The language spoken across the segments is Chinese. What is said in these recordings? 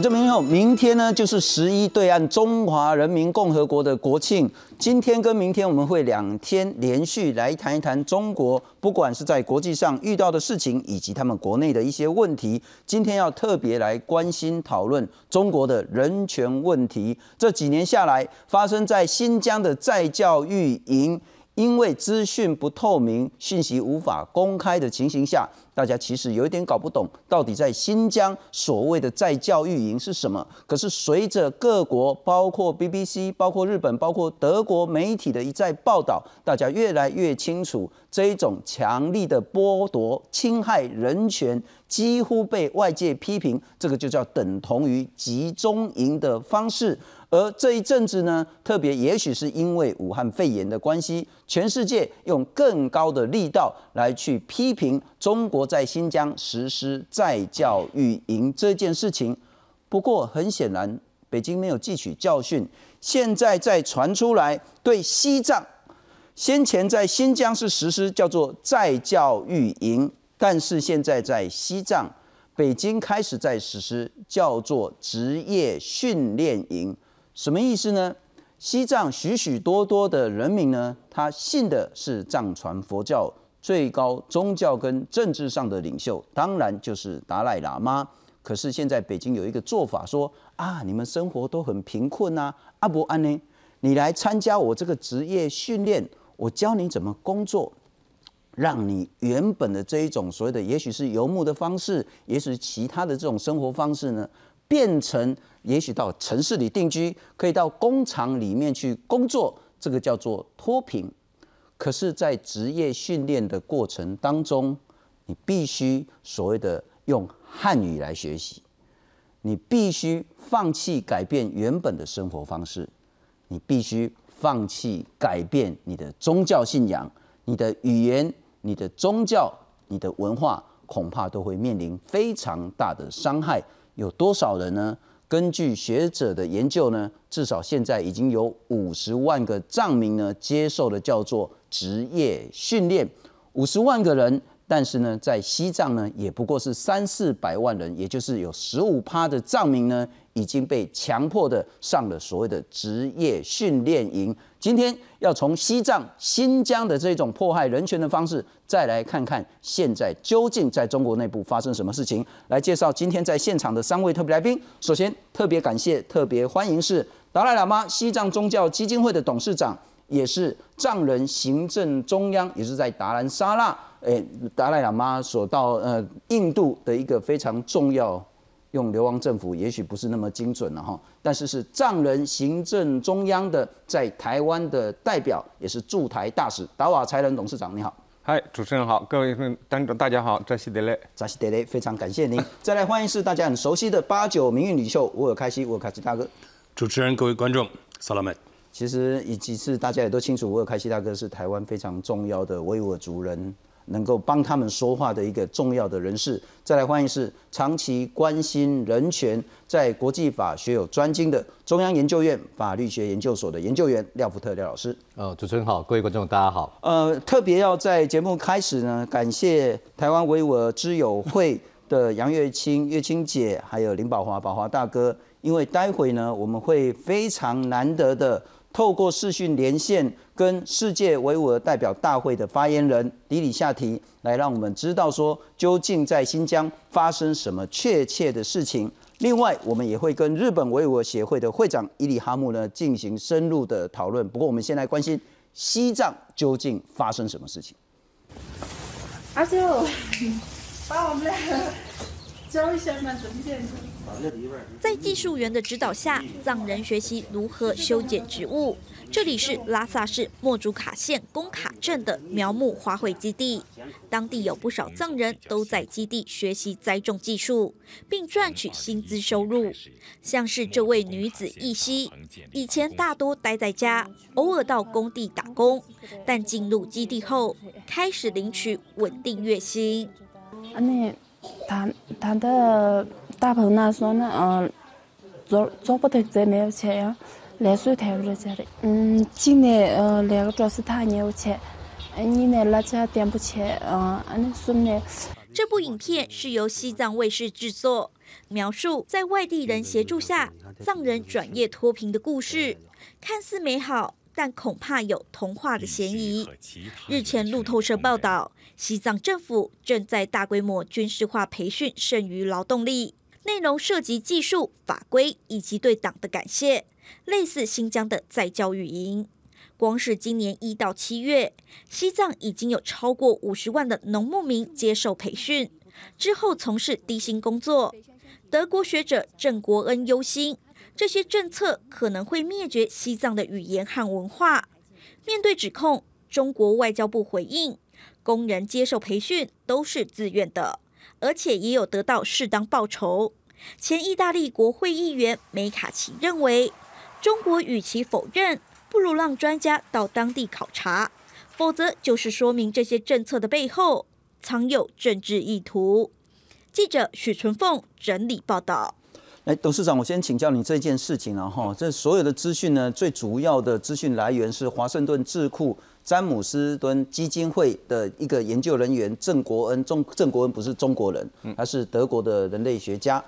我这边有，明天呢就是十一对岸中华人民共和国的国庆。今天跟明天我们会两天连续来谈一谈中国，不管是在国际上遇到的事情，以及他们国内的一些问题。今天要特别来关心讨论中国的人权问题。这几年下来，发生在新疆的在教育营。因为资讯不透明、信息无法公开的情形下，大家其实有一点搞不懂，到底在新疆所谓的在教育营是什么。可是随着各国，包括 BBC、包括日本、包括德国媒体的一再报道，大家越来越清楚，这一种强力的剥夺、侵害人权，几乎被外界批评，这个就叫等同于集中营的方式。而这一阵子呢，特别也许是因为武汉肺炎的关系，全世界用更高的力道来去批评中国在新疆实施在教育营这件事情。不过很显然，北京没有汲取教训，现在在传出来对西藏，先前在新疆是实施叫做在教育营，但是现在在西藏，北京开始在实施叫做职业训练营。什么意思呢？西藏许许多多的人民呢，他信的是藏传佛教最高宗教跟政治上的领袖，当然就是达赖喇嘛。可是现在北京有一个做法，说啊，你们生活都很贫困呐，阿伯安呢，你来参加我这个职业训练，我教你怎么工作，让你原本的这一种所谓的，也许是游牧的方式，也许其他的这种生活方式呢，变成。也许到城市里定居，可以到工厂里面去工作，这个叫做脱贫。可是，在职业训练的过程当中，你必须所谓的用汉语来学习，你必须放弃改变原本的生活方式，你必须放弃改变你的宗教信仰、你的语言、你的宗教、你的文化，恐怕都会面临非常大的伤害。有多少人呢？根据学者的研究呢，至少现在已经有五十万个藏民呢接受了叫做职业训练，五十万个人，但是呢，在西藏呢也不过是三四百万人，也就是有十五趴的藏民呢。已经被强迫的上了所谓的职业训练营。今天要从西藏、新疆的这种迫害人权的方式，再来看看现在究竟在中国内部发生什么事情。来介绍今天在现场的三位特别来宾。首先，特别感谢、特别欢迎是达赖喇嘛西藏宗教基金会的董事长，也是藏人行政中央，也是在达兰萨拉，诶，达赖喇嘛所到呃印度的一个非常重要。用流亡政府也许不是那么精准了哈，但是是藏人行政中央的在台湾的代表，也是驻台大使达瓦才仁董事长，你好。嗨，主持人好，各位观众大家好，扎西德勒，扎西德勒，非常感谢您。再来欢迎是大家很熟悉的八九民运领袖乌尔开西，乌尔开西大哥。主持人，各位观众，萨拉曼。其实以及是大家也都清楚，乌尔开西大哥是台湾非常重要的维吾尔族人。能够帮他们说话的一个重要的人士，再来欢迎是长期关心人权，在国际法学有专精的中央研究院法律学研究所的研究员廖福特廖老师。呃，主持人好，各位观众大家好。呃，特别要在节目开始呢，感谢台湾维吾尔知友会的杨月清月清姐，还有林宝华宝华大哥，因为待会呢，我们会非常难得的。透过视讯连线，跟世界维吾尔代表大会的发言人李里夏提来，让我们知道说究竟在新疆发生什么确切的事情。另外，我们也会跟日本维吾尔协会的会长伊里哈木呢进行深入的讨论。不过，我们先来关心西藏究竟发生什么事情。阿舅，把我们教一下嘛，怎么建筑？在技术员的指导下，藏人学习如何修剪植物。这里是拉萨市莫竹卡县工卡镇的苗木花卉基地，当地有不少藏人都在基地学习栽种技术，并赚取薪资收入。像是这位女子易希，以前大多待在家，偶尔到工地打工，但进入基地后，开始领取稳定月薪。那他他的。大鹏那说呢，嗯，做做不得再没有钱呀，来水太不着家里。嗯，今年呃两个主要是他有钱，你呢那家点不起，嗯，俺那说呢。这部影片是由西藏卫视制作，描述在外地人协助下藏人转业脱贫的故事，看似美好，但恐怕有童话的嫌疑。日前，路透社报道，西藏政府正在大规模军事化培训剩余劳动力，内容涉及技术、法规以及对党的感谢，类似新疆的再教育营。光是今年一到七月，西藏已经有超过五十万的农牧民接受培训，之后从事低薪工作。德国学者郑国恩忧心，这些政策可能会灭绝西藏的语言和文化。面对指控，中国外交部回应：工人接受培训都是自愿的，而且也有得到适当报酬。前意大利国会议员梅卡奇认为，中国与其否认。不如让专家到当地考察，否则就是说明这些政策的背后藏有政治意图。记者许纯凤整理报道。来，董事长，我先请教你这件事情了哈。这所有的资讯呢，最主要的资讯来源是华盛顿智库詹姆斯敦基金会的一个研究人员郑国恩。中郑国恩不是中国人，他是德国的人类学家，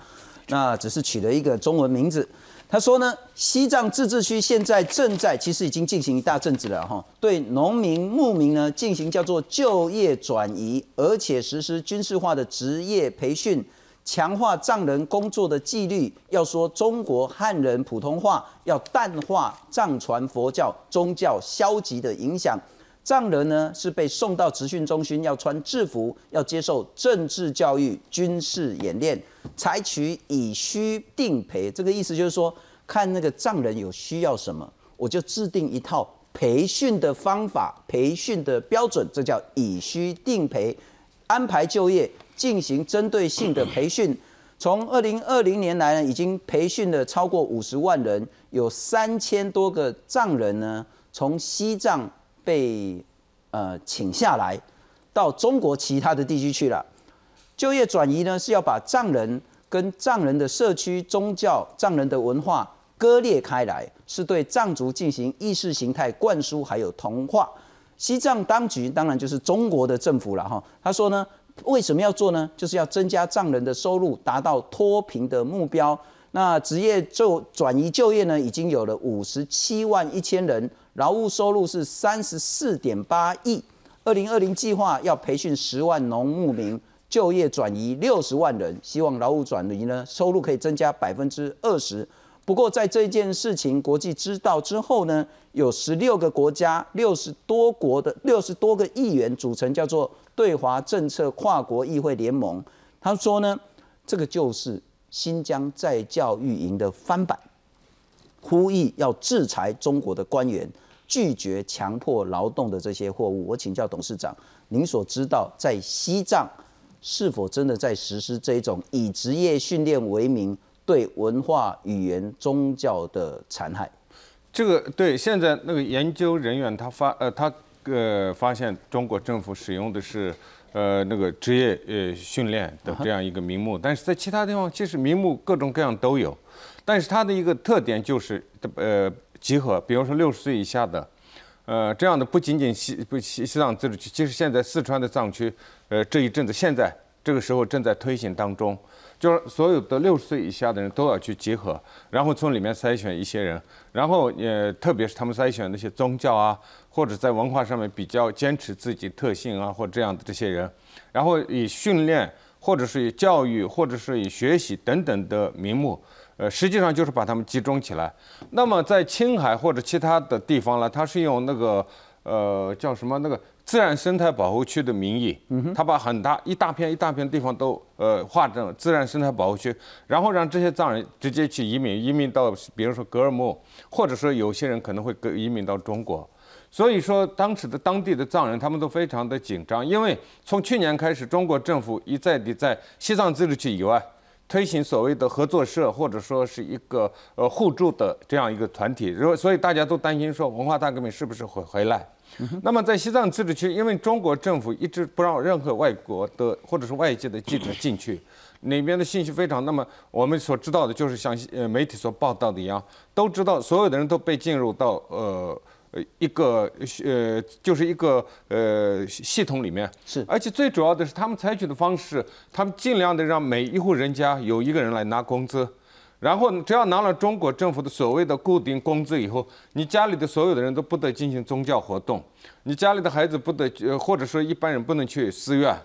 那只是取了一个中文名字。他说呢，西藏自治区现在正在，其实已经进行一大阵子了哈，对农民牧民呢进行叫做就业转移，而且实施军事化的职业培训，强化藏人工作的纪律。要说中国汉人普通话，要淡化藏传佛教宗教消极的影响。藏人呢是被送到职训中心，要穿制服，要接受政治教育、军事演练，采取以需定培。这个意思就是说，看那个藏人有需要什么，我就制定一套培训的方法、培训的标准，这叫以需定培，安排就业，进行针对性的培训。从二零二零年来呢，已经培训了超过五十万人，有三千多个藏人呢，从西藏。被呃请下来到中国其他的地区去了，就业转移呢是要把藏人跟藏人的社区、宗教、藏人的文化割裂开来，是对藏族进行意识形态灌输，还有同化。西藏当局当然就是中国的政府了哈。他说呢，为什么要做呢？就是要增加藏人的收入，达到脱贫的目标。那职业就转移就业呢，已经有了五十七万一千人。劳务收入是三十四点八亿，二零二零计划要培训十万农牧民，就业转移六十万人，希望劳务转移呢收入可以增加百分之二十。不过在这件事情国际知道之后呢，有十六个国家六十多国的六十多个议员组成叫做对华政策跨国议会联盟，他说呢，这个就是新疆在教育营的翻版。呼吁要制裁中国的官员，拒绝强迫劳动的这些货物。我请教董事长，您所知道在西藏是否真的在实施这种以职业训练为名对文化、语言、宗教的残害？这个对，现在那个研究人员他发呃他呃发现中国政府使用的是呃那个职业呃训练的这样一个名目，但是在其他地方其实名目各种各样都有。但是它的一个特点就是，呃，集合，比如说六十岁以下的，呃，这样的不仅仅西不西西藏自治区，其实现在四川的藏区，呃，这一阵子现在这个时候正在推行当中，就是所有的六十岁以下的人都要去集合，然后从里面筛选一些人，然后呃，特别是他们筛选那些宗教啊，或者在文化上面比较坚持自己特性啊，或这样的这些人，然后以训练，或者是以教育，或者是以学习等等的名目。呃，实际上就是把他们集中起来。那么在青海或者其他的地方呢，它是用那个呃叫什么那个自然生态保护区的名义，他把很大一大片一大片地方都呃划成自然生态保护区，然后让这些藏人直接去移民，移民到比如说格尔木，或者说有些人可能会移民到中国。所以说当时的当地的藏人他们都非常的紧张，因为从去年开始，中国政府一再地在西藏自治区以外。推行所谓的合作社，或者说是一个呃互助的这样一个团体，如所以大家都担心说文化大革命是不是会回来？那么在西藏自治区，因为中国政府一直不让任何外国的或者是外界的记者进去，里边的信息非常。那么我们所知道的就是像呃媒体所报道的一样，都知道所有的人都被进入到呃呃一个呃就是一个呃系统里面。是而且最主要的是，他们采取的方式，他们尽量的让每一户人家有一个人来拿工资。然后只要拿了中国政府的所谓的固定工资以后，你家里的所有的人都不得进行宗教活动，你家里的孩子不得，呃，或者说一般人不能去寺院。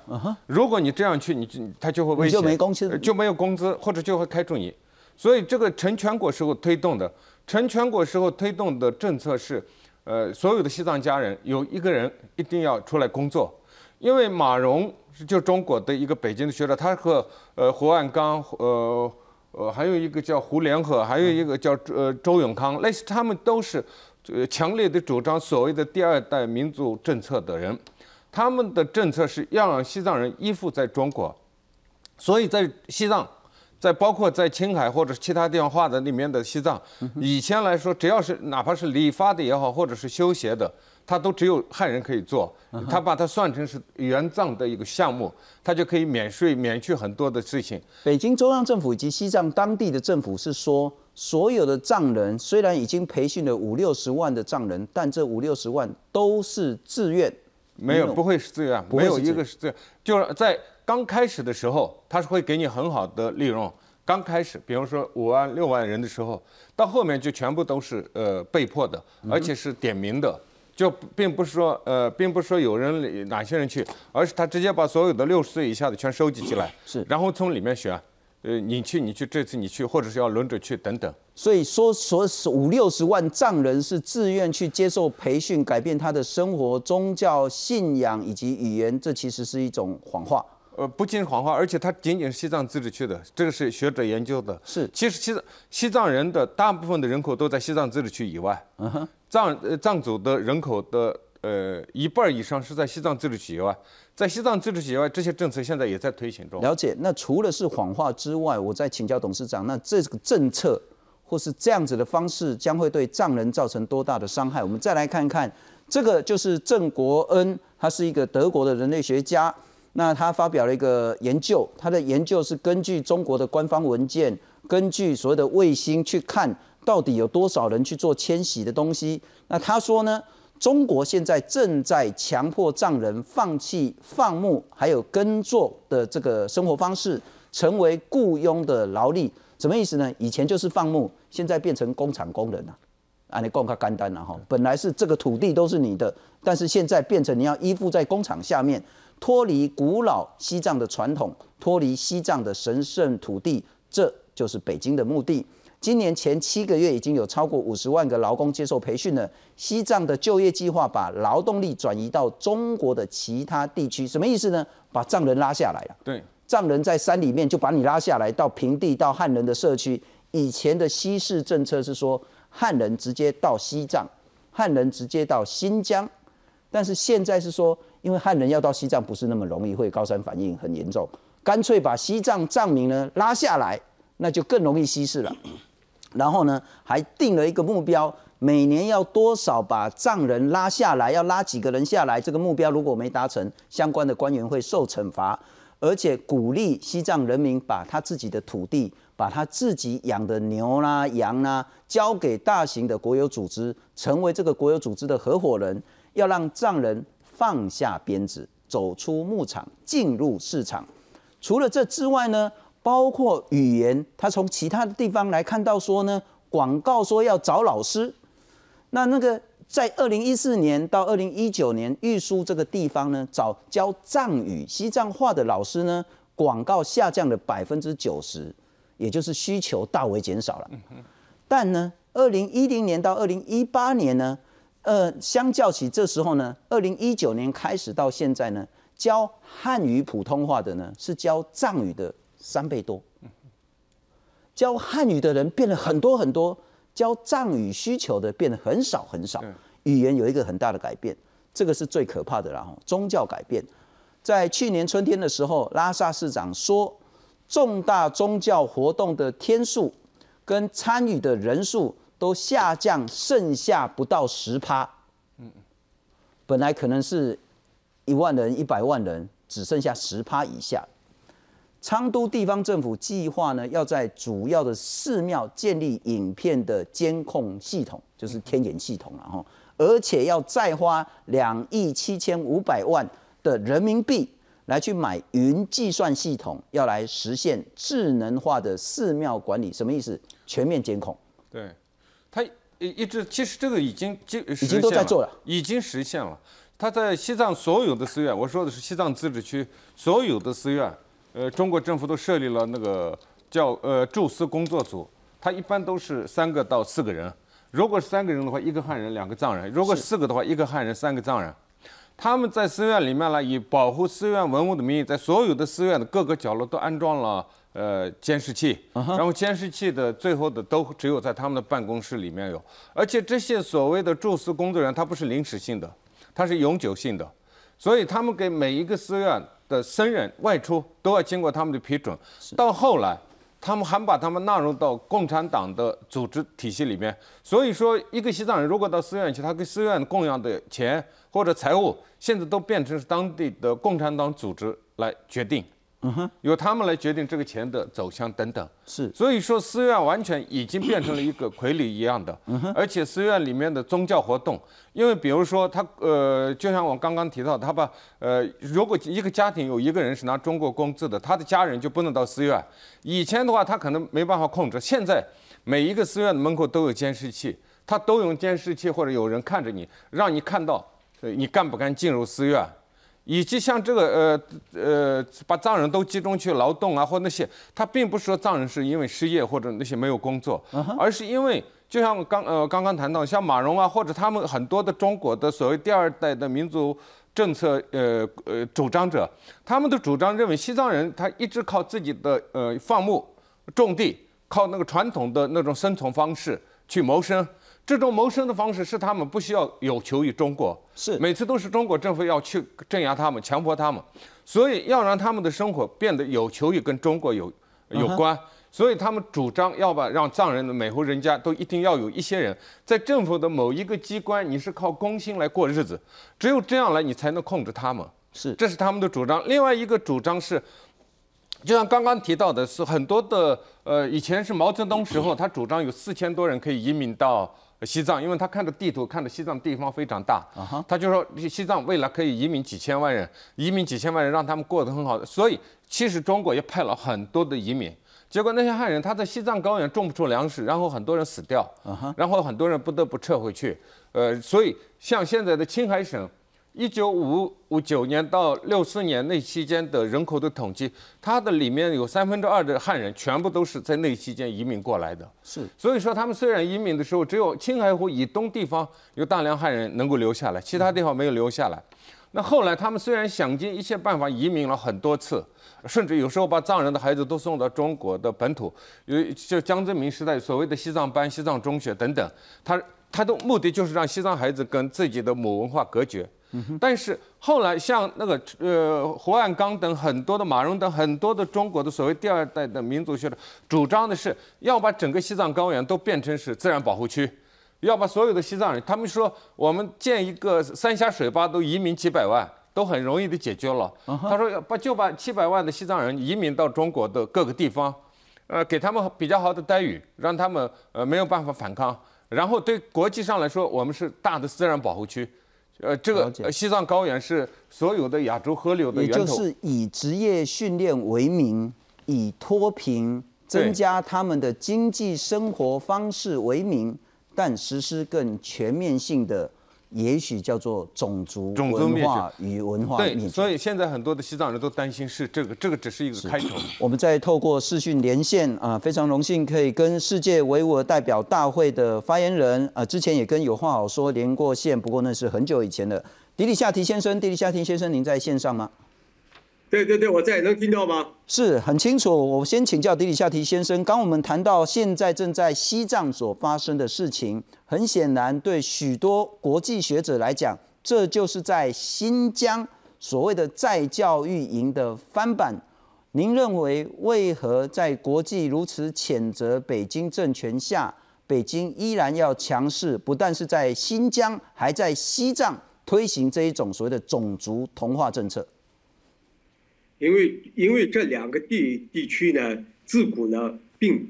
如果你这样去，你就他就会危你就险，没工资呃就没有工资，或者就会开除你。所以这个成全国时候推动的，成全国时候推动的政策是，呃，所有的西藏家人有一个人一定要出来工作，因为马蓉是就中国的一个北京的学者，他和呃胡万刚呃。呃，还有一个叫胡连河，还有一个叫呃周永康，类似他们都是呃强烈的主张所谓的第二代民族政策的人，他们的政策是要让西藏人依附在中国，所以在西藏，在包括在青海或者其他地方画的里面的西藏，以前来说，只要是哪怕是理发的也好，或者是修鞋的，他都只有汉人可以做。他把它算成是援藏的一个项目，他就可以免税、免去很多的事情。北京中央政府以及西藏当地的政府是说，所有的藏人虽然已经培训了五六十万的藏人，但这五六十万都是自愿，没有，不会是自愿，没有一个是自愿，就是在刚开始的时候，他是会给你很好的利润。刚开始，比如说五万、六万人的时候，到后面就全部都是呃被迫的，而且是点名的，就并不是说呃，并不是说有人哪些人去，而是他直接把所有的六十岁以下的全收集起来，是然后从里面选，呃，你去，你去，这次你去，或者是要轮着去等等。所以说说五六十万藏人是自愿去接受培训，改变他的生活、宗教信仰以及语言，这其实是一种谎话。呃，不仅是谎话，而且它仅仅是西藏自治区的，这个是学者研究的。是其实西藏西藏人的大部分的人口都在西藏自治区以外。嗯哼，藏呃藏族的人口的呃一半以上是在西藏自治区以外，在西藏自治区以外，这些政策现在也在推行中。了解。那除了是谎话之外，我再请教董事长，那这个政策或是这样子的方式，将会对藏人造成多大的伤害？我们再来看看，这个就是郑国恩，他是一个德国的人类学家。那他发表了一个研究，他的研究是根据中国的官方文件，根据所谓的卫星去看到底有多少人去做迁徙的东西。那他说呢，中国现在正在强迫藏人放弃放牧还有耕作的这个生活方式，成为雇佣的劳力。什么意思呢？以前就是放牧，现在变成工厂工人了、啊，你讲较简单了哈。本来是这个土地都是你的，但是现在变成你要依附在工厂下面，脱离古老西藏的传统，脱离西藏的神圣土地，这就是北京的目的。今年前七个月已经有超过五十万个劳工接受培训了。西藏的就业计划把劳动力转移到中国的其他地区，什么意思呢？把藏人拉下来了。对，藏人在山里面就把你拉下来到平地，到汉人的社区。以前的西式政策是说汉人直接到西藏，汉人直接到新疆，但是现在是说，因为汉人要到西藏不是那么容易，会高山反应很严重，干脆把西藏藏民呢拉下来，那就更容易稀释了。然后呢，还定了一个目标，每年要多少把藏人拉下来，要拉几个人下来。这个目标如果没达成，相关的官员会受惩罚，而且鼓励西藏人民把他自己的土地，把他自己养的牛啦、羊啦，交给大型的国有组织，成为这个国有组织的合伙人，要让藏人放下鞭子，走出牧场，进入市场。除了这之外呢，包括语言，他从其他的地方来看到说呢，广告说要找老师，那那个在二零一四年到二零一九年，玉书这个地方呢，找教藏语、西藏话的老师呢，广告下降了百分之九十，也就是需求大为减少了。但呢，二零一零年到二零一八年呢，呃，相较起这时候呢，二零一九年开始到现在呢，教汉语普通话的呢，是教藏语的三倍多。教汉语的人变了很多很多，教藏语需求的变得很少很少。语言有一个很大的改变，这个是最可怕的啦。吼宗教改变，在去年春天的时候，拉萨市长说，重大宗教活动的天数跟参与的人数都下降，剩下不到十趴。嗯本来可能是一万人、一百万人，只剩下十趴以下。昌都地方政府计划呢，要在主要的寺庙建立影片的监控系统，就是天眼系统然后，而且要再花两亿七千五百万的人民币来去买云计算系统，要来实现智能化的寺庙管理，什么意思？全面监控。对，他一一直其实这个已经就已经都在做了，已经实现了。他在西藏所有的寺院，我说的是西藏自治区所有的寺院，呃，中国政府都设立了那个叫呃驻寺工作组，他一般都是三个到四个人。如果是三个人的话，一个汉人，两个藏人；如果四个的话，一个汉人，三个藏人。他们在寺院里面呢，以保护寺院文物的名义，在所有的寺院的各个角落都安装了呃监视器，然后监视器的最后的都只有在他们的办公室里面有，而且这些所谓的驻寺工作人员，他不是临时性的，他是永久性的，所以他们给每一个寺院的僧人外出都要经过他们的批准，到后来。他们还把他们纳入到共产党的组织体系里面，所以说，一个西藏人如果到寺院去，他跟寺院供养的钱或者财物，现在都变成是当地的共产党组织来决定。嗯哼，由他们来决定这个钱的走向等等，是，所以说寺院完全已经变成了一个傀儡一样的，嗯哼，而且寺院里面的宗教活动，因为比如说他呃，就像我刚刚提到，他把呃，如果一个家庭有一个人是拿中国工资的，他的家人就不能到寺院。以前的话，他可能没办法控制，现在每一个寺院的门口都有监视器，他都用监视器或者有人看着你，让你看到，呃，你敢不敢进入寺院。以及像这个呃呃，把藏人都集中去劳动啊，或那些，他并不是说藏人是因为失业或者那些没有工作，而是因为就像刚呃刚刚谈到，像马蓉啊，或者他们很多的中国的所谓第二代的民族政策呃呃主张者，他们的主张认为西藏人他一直靠自己的呃放牧种地，靠那个传统的那种生存方式去谋生。这种谋生的方式是他们不需要有求于中国，是。每次都是中国政府要去镇压他们、强迫他们，所以要让他们的生活变得有求于跟中国有有关，所以他们主张要把让藏人的每户人家都一定要有一些人在政府的某一个机关，你是靠工薪来过日子，只有这样来你才能控制他们，是。这是他们的主张。另外一个主张是，就像刚刚提到的是很多的呃，以前是毛泽东时候，他主张有四千多人可以移民到。西藏，因为他看着地图，看着西藏地方非常大，他就说西藏未来可以移民几千万人，移民几千万人让他们过得很好的。所以其实中国也派了很多的移民，结果那些汉人他在西藏高原种不出粮食，然后很多人死掉，然后很多人不得不撤回去。呃，所以像现在的青海省。一九五五九年到六四年那期间的人口的统计，它的里面有三分之二的汉人全部都是在那期间移民过来的。是，所以说他们虽然移民的时候只有青海湖以东地方有大量汉人能够留下来，其他地方没有留下来。那后来他们虽然想尽一切办法移民了很多次，甚至有时候把藏人的孩子都送到中国的本土，有就江泽民时代所谓的西藏班、西藏中学等等，他他的目的就是让西藏孩子跟自己的母文化隔绝。但是后来，像那个呃胡汉刚等很多的马蓉等很多的中国的所谓第二代的民族学者，主张的是要把整个西藏高原都变成是自然保护区，要把所有的西藏人，他们说我们建一个三峡水坝都移民几百万，都很容易的解决了。他说要把就把七百万的西藏人移民到中国的各个地方，呃，给他们比较好的待遇，让他们呃没有办法反抗，然后对国际上来说，我们是大的自然保护区。呃，这个西藏高原是所有的亚洲河流的源头。也就是以职业训练为名，以脱贫、增加他们的经济生活方式为名，但实施更全面性的。也许叫做种族文化与文化灭对，所以现在很多的西藏人都担心是这个，这个只是一个开头。我们在透过视讯连线啊，非常荣幸可以跟世界维吾尔代表大会的发言人啊，之前也跟有话好说连过线，不过那是很久以前的。迪里夏提先生，迪里夏提先生，您在线上吗？对对对，我在，能听到吗？是很清楚。我先请教迪里夏提先生，刚我们谈到现在正在西藏所发生的事情，很显然对许多国际学者来讲，这就是在新疆所谓的再教育营的翻版。您认为为何在国际如此谴责北京政权下，北京依然要强势，不但是在新疆，还在西藏推行这一种所谓的种族同化政策？因为因为这两个地地区呢，自古呢并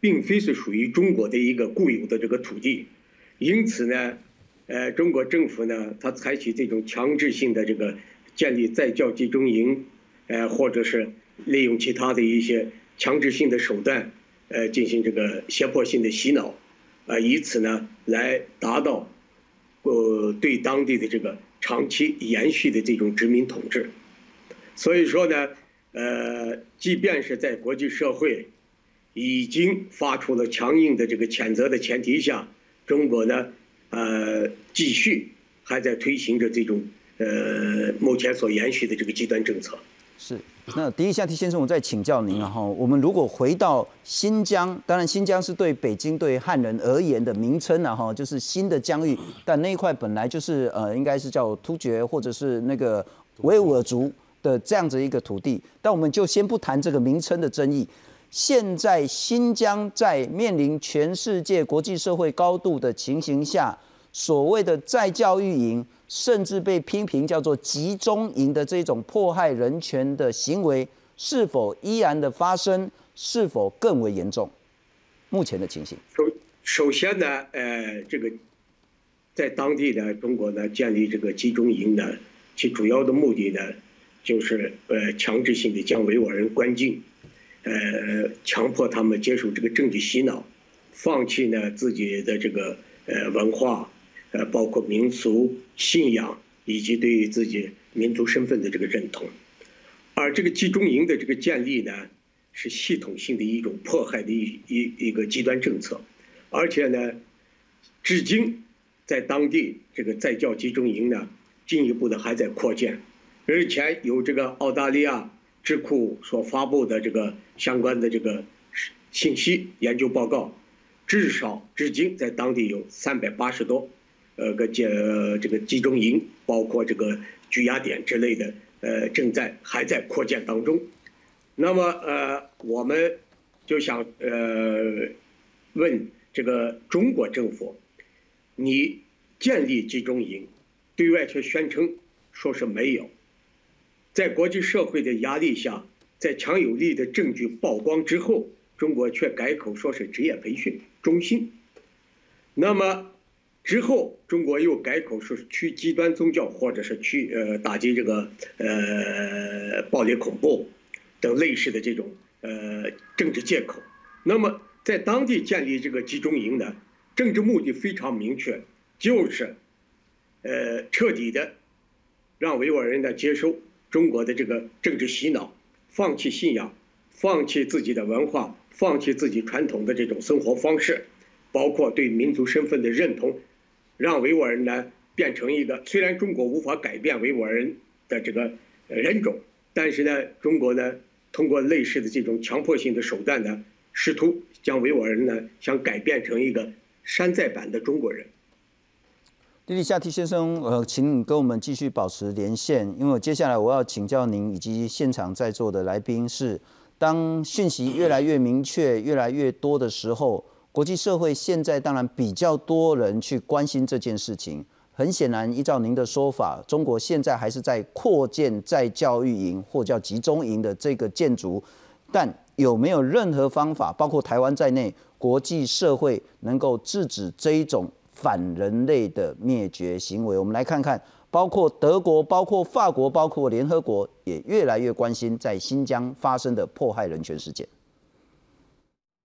并非是属于中国的一个固有的这个土地，因此呢，呃，中国政府呢，它采取这种强制性的这个建立在教集中营，呃，或者是利用其他的一些强制性的手段，呃，进行这个胁迫性的洗脑，啊，以此呢来达到，呃，对当地的这个长期延续的这种殖民统治。所以说呢，呃，即便是在国际社会已经发出了强硬的这个谴责的前提下，中国呢。呃，继续还在推行着这种呃目前所延续的这个极端政策。是，那第一下题先生，我再请教您了哈。我们如果回到新疆，当然新疆是对北京对汉人而言的名称了哈，就是新的疆域，但那一块本来就是呃，应该是叫突厥或者是那个维吾尔族的这样子一个土地。但我们就先不谈这个名称的争议。现在新疆在面临全世界国际社会高度的情形下，所谓的再教育营，甚至被批评叫做集中营的这种迫害人权的行为，是否依然的发生？是否更为严重？目前的情形。首首先呢，呃，这个在当地的，中国呢建立这个集中营呢，其主要的目的呢，就是呃强制性的将维吾尔人关进。呃，强迫他们接受这个政治洗脑，放弃呢自己的这个呃文化，呃包括民俗信仰以及对于自己民族身份的这个认同，而这个集中营的这个建立呢，是系统性的一种迫害的一一一个极端政策，而且呢，至今在当地这个在教集中营呢，进一步的还在扩建，日前有这个澳大利亚。智库所发布的这个相关的这个信息研究报告，至少至今在当地有三百八十多，呃个集这个集中营，包括这个拘押点之类的，呃正在还在扩建当中。那么呃我们就想呃问这个中国政府，你建立集中营，对外却宣称说是没有。在国际社会的压力下，在强有力的证据曝光之后，中国却改口说是职业培训中心。那么之后，中国又改口说是去极端宗教，或者是去呃打击这个呃暴力恐怖等类似的这种呃政治借口。那么在当地建立这个集中营呢，政治目的非常明确，就是呃彻底的让维吾尔人呢接受。中国的这个政治洗脑，放弃信仰，放弃自己的文化，放弃自己传统的这种生活方式，包括对民族身份的认同，让维吾尔人呢变成一个虽然中国无法改变维吾尔人的这个人种，但是呢，中国呢通过类似的这种强迫性的手段呢，试图将维吾尔人呢想改变成一个山寨版的中国人。莉莉夏提先生，呃，请你跟我们继续保持连线，因为接下来我要请教您以及现场在座的来宾是：当讯息越来越明确、越来越多的时候，国际社会现在当然比较多人去关心这件事情。很显然，依照您的说法，中国现在还是在扩建在教育营或叫集中营的这个建筑，但有没有任何方法，包括台湾在内，国际社会能够制止这一种？反人类的灭绝行为，我们来看看，包括德国、包括法国、包括联合国，也越来越关心在新疆发生的迫害人权事件。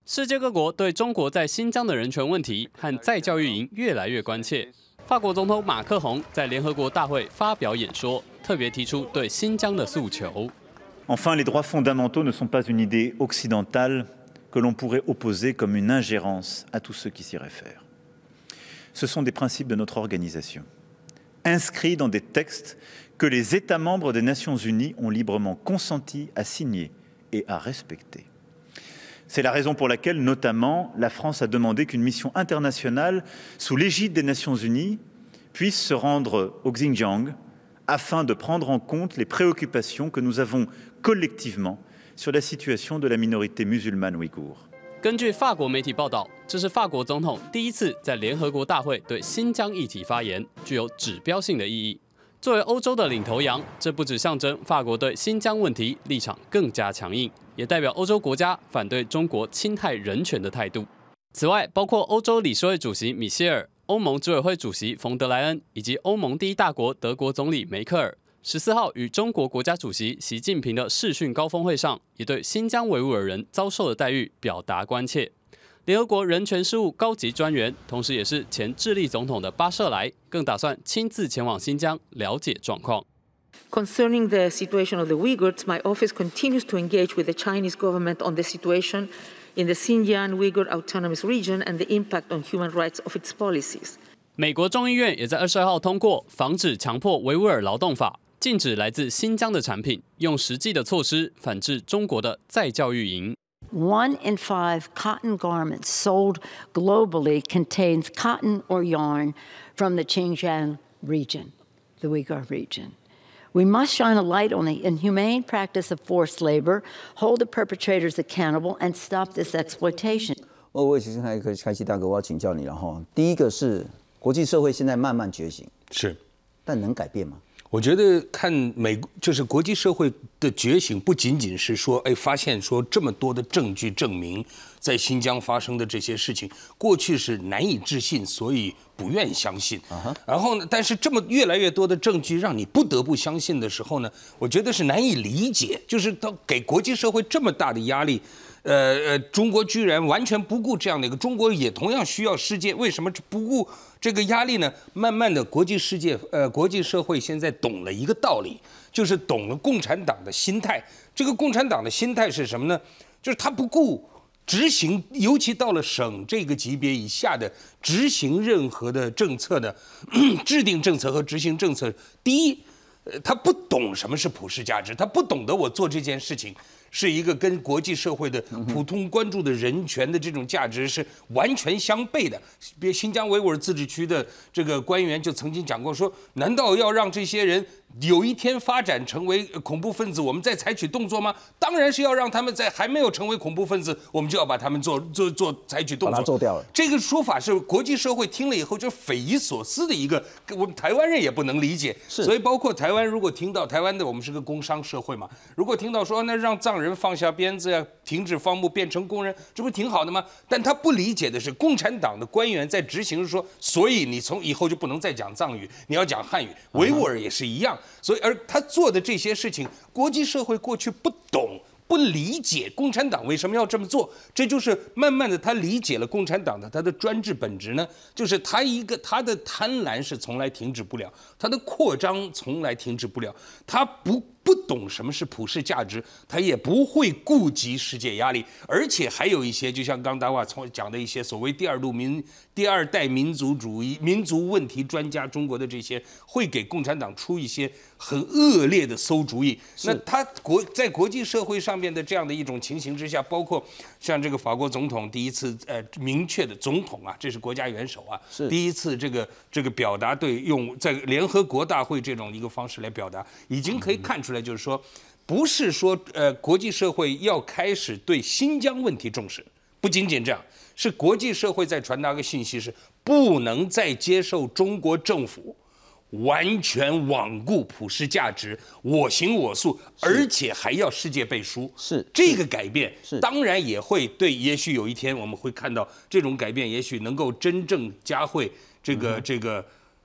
世界各国对中国在新疆的人权问题和再教育营越来越关切。法国总统马克宏在联合国大会发表演说，特别提出对新疆的诉求。Enfin, les droits fondamentaux ne sont pas une idée occidentale que l'on pourrait opposer comme une ingérence à tous ceux qui s'y réfèrent. Ce sont des principes de notre organisation, inscrits dans des textes que les États membres des Nations Unies ont librement consenti à signer et à respecter. C'est la raison pour laquelle, notamment, la France a demandé qu'une mission internationale sous l'égide des Nations Unies puisse se rendre au Xinjiang afin de prendre en compte les préoccupations que nous avons collectivement sur la situation de la minorité musulmane ouïghour. 根据法国媒体报道，这是法国总统第一次在联合国大会对新疆议题发言，具有指标性的意义。作为欧洲的领头羊，这不只象征法国对新疆问题立场更加强硬，也代表欧洲国家反对中国侵害人权的态度。此外，包括欧洲理事会主席米歇尔。欧盟执委会主席冯德莱恩以及欧盟第一大国德国总理梅克尔十四号与中国国家主席习近平的视讯高峰会上，也对新疆维吾尔人遭受的待遇表达关切。联合国人权事务高级专员，同时也是前智利总统的巴舍莱，更打算亲自前往新疆了解状况。Concerning the situation of the Uyghurs, my office continues to engage with the Chinese government on the situation in the Xinjiang Uyghur Autonomous Region and the impact on human rights of its policies. 美国众议院也在二十二号通过《防止强迫维吾尔劳动法》，禁止来自新疆的产品，用实际的措施反制中国的再教育营。One in five cotton garments sold globally contains cotton or yarn from the Xinjiang region, the Uyghur region. We must shine a light on the inhumane practice of forced labor, hold the perpetrators accountable, and stop this exploitation. 我我其实还可以开启大哥，我要请教你了哈。第一个是国际社会现在慢慢觉醒，是，但能改变吗？我觉得看美就是国际社会的觉醒，不仅仅是说，哎，发现说这么多的证据证明在新疆发生的这些事情，过去是难以置信，所以不愿相信。然后呢，但是这么越来越多的证据让你不得不相信的时候呢，我觉得是难以理解，就是他给国际社会这么大的压力。呃呃，中国居然完全不顾这样的一个，中国也同样需要世界，为什么不顾这个压力呢？慢慢的，国际世界，呃，国际社会现在懂了一个道理，就是懂了共产党的心态。这个共产党的心态是什么呢？就是他不顾执行，尤其到了省这个级别以下的执行任何的政策的 制定政策和执行政策，第一，他不懂什么是普世价值，他不懂得我做这件事情。是一个跟国际社会的普通关注的人权的这种价值是完全相悖的。别新疆维吾尔自治区的这个官员就曾经讲过说：难道要让这些人有一天发展成为恐怖分子，我们再采取动作吗？当然是要让他们在还没有成为恐怖分子，我们就要把他们做做做采取动作，做掉了。这个说法是国际社会听了以后就匪夷所思的一个，我们台湾人也不能理解。是，所以包括台湾，如果听到台湾的我们是个工商社会嘛，如果听到说那让藏人放下鞭子呀，停止放牧，变成工人，这不挺好的吗？但他不理解的是，共产党的官员在执行说，所以你从以后就不能再讲藏语，你要讲汉语。维吾尔也是一样，所以而他做的这些事情，国际社会过去不懂。不理解共产党为什么要这么做，这就是慢慢的他理解了共产党的他的专制本质呢，就是他一个他的贪婪是从来停止不了，他的扩张从来停止不了，他不。不懂什么是普世价值，他也不会顾及世界压力，而且还有一些，就像刚达瓦从讲的一些所谓第二度民、第二代民族主义、民族问题专家，中国的这些会给共产党出一些很恶劣的馊主意。那他国在国际社会上面的这样的一种情形之下，包括像这个法国总统第一次呃明确的总统啊，这是国家元首啊，是第一次这个这个表达对用在联合国大会这种一个方式来表达，已经可以看出。出来就是说，不是说呃，国际社会要开始对新疆问题重视，不仅仅这样，是国际社会在传达个信息，是不能再接受中国政府完全罔顾普世价值，我行我素，而且还要世界背书。是这个改变，是当然也会对，也许有一天我们会看到这种改变，也许能够真正加惠这个这个。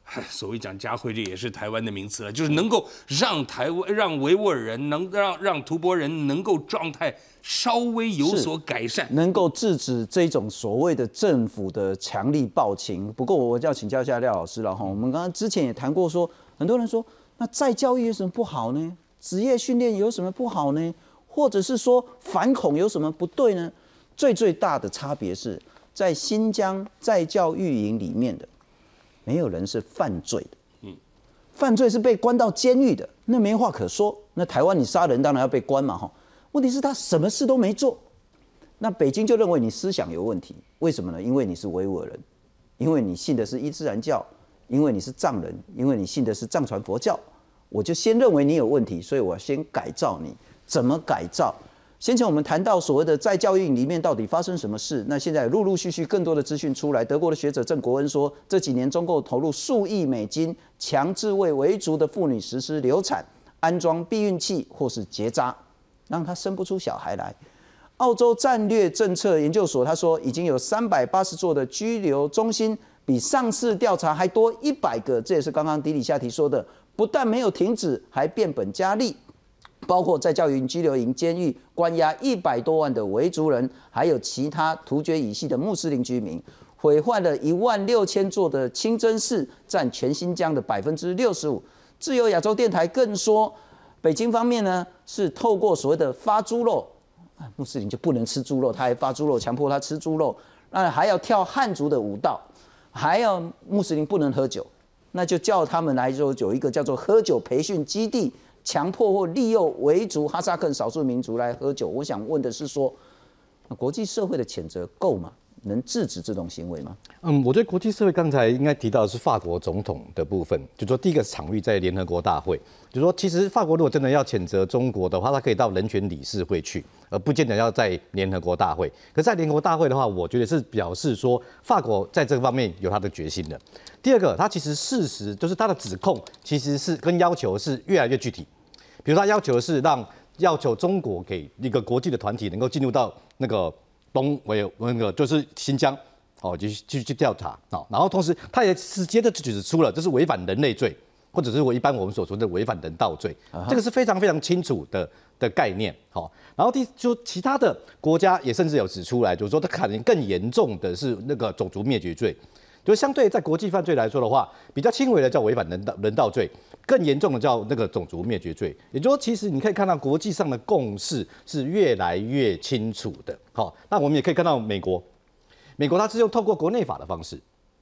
所谓讲加惠，这也是台湾的名词了，就是能够让台湾、让维吾尔人能让让吐蕃人能够状态稍微有所改善，能够制止这种所谓的政府的强力暴情。不过，我要请教一下廖老师了哈。我们刚刚之前也谈过，说很多人说，那再教育有什么不好呢？职业训练有什么不好呢？或者是说反恐有什么不对呢？最最大的差别是在新疆在教育营里面的。没有人是犯罪的，嗯，犯罪是被关到监狱的，那没话可说。那台湾你杀人当然要被关嘛，哈。问题是他什么事都没做，那北京就认为你思想有问题，为什么呢？因为你是维吾尔人，因为你信的是伊斯兰教，因为你是藏人，因为你信的是藏传佛教，我就先认为你有问题，所以我先改造你。怎么改造？先前我们谈到所谓的在教育里面到底发生什么事，那现在陆陆续续更多的资讯出来。德国的学者郑国恩说，这几年中共投入数亿美金，强制为维族的妇女实施流产、安装避孕器或是结扎，让她生不出小孩来。澳洲战略政策研究所他说，已经有三百八十座的拘留中心比上次调查还多一百个，这也是刚刚迪里夏提说的，不但没有停止，还变本加厉。包括在教育营、拘留营、监狱关押一百多万的维族人，还有其他突厥语系的穆斯林居民，毁坏了一万六千座的清真寺，占全新疆的百分之六十五。自由亚洲电台更说，北京方面呢是透过所谓的发猪肉，穆斯林就不能吃猪肉，他还发猪肉，强迫他吃猪肉，那还要跳汉族的舞蹈，还要穆斯林不能喝酒，那就叫他们来就有一个叫做喝酒培训基地。强迫或利诱维族、哈萨克少数民族来喝酒，我想问的是说，国际社会的谴责够吗？能制止这种行为吗？嗯，我觉得国际社会刚才应该提到的是法国总统的部分，就说第一个场域在联合国大会，就说其实法国如果真的要谴责中国的话，他可以到人权理事会去，而不见得要在联合国大会。可在联合国大会的话，我觉得是表示说法国在这个方面有他的决心的。第二个，他其实事实就是他的指控其实是跟要求是越来越具体。比如他要求的是让要求中国给一个国际的团体能够进入到那个东维那个就是新疆哦，就去去调查啊，然后同时他也直接的指出了这是违反人类罪，或者是我一般我们所说的违反人道罪，这个是非常非常清楚的的概念。好，然后第就其他的国家也甚至有指出来，就是说他可能更严重的是那个种族灭绝罪。就相对在国际犯罪来说的话，比较轻微的叫违反人道人道罪，更严重的叫那个种族灭绝罪。也就是说，其实你可以看到国际上的共识是越来越清楚的。好，那我们也可以看到美国，美国它是用透过国内法的方式，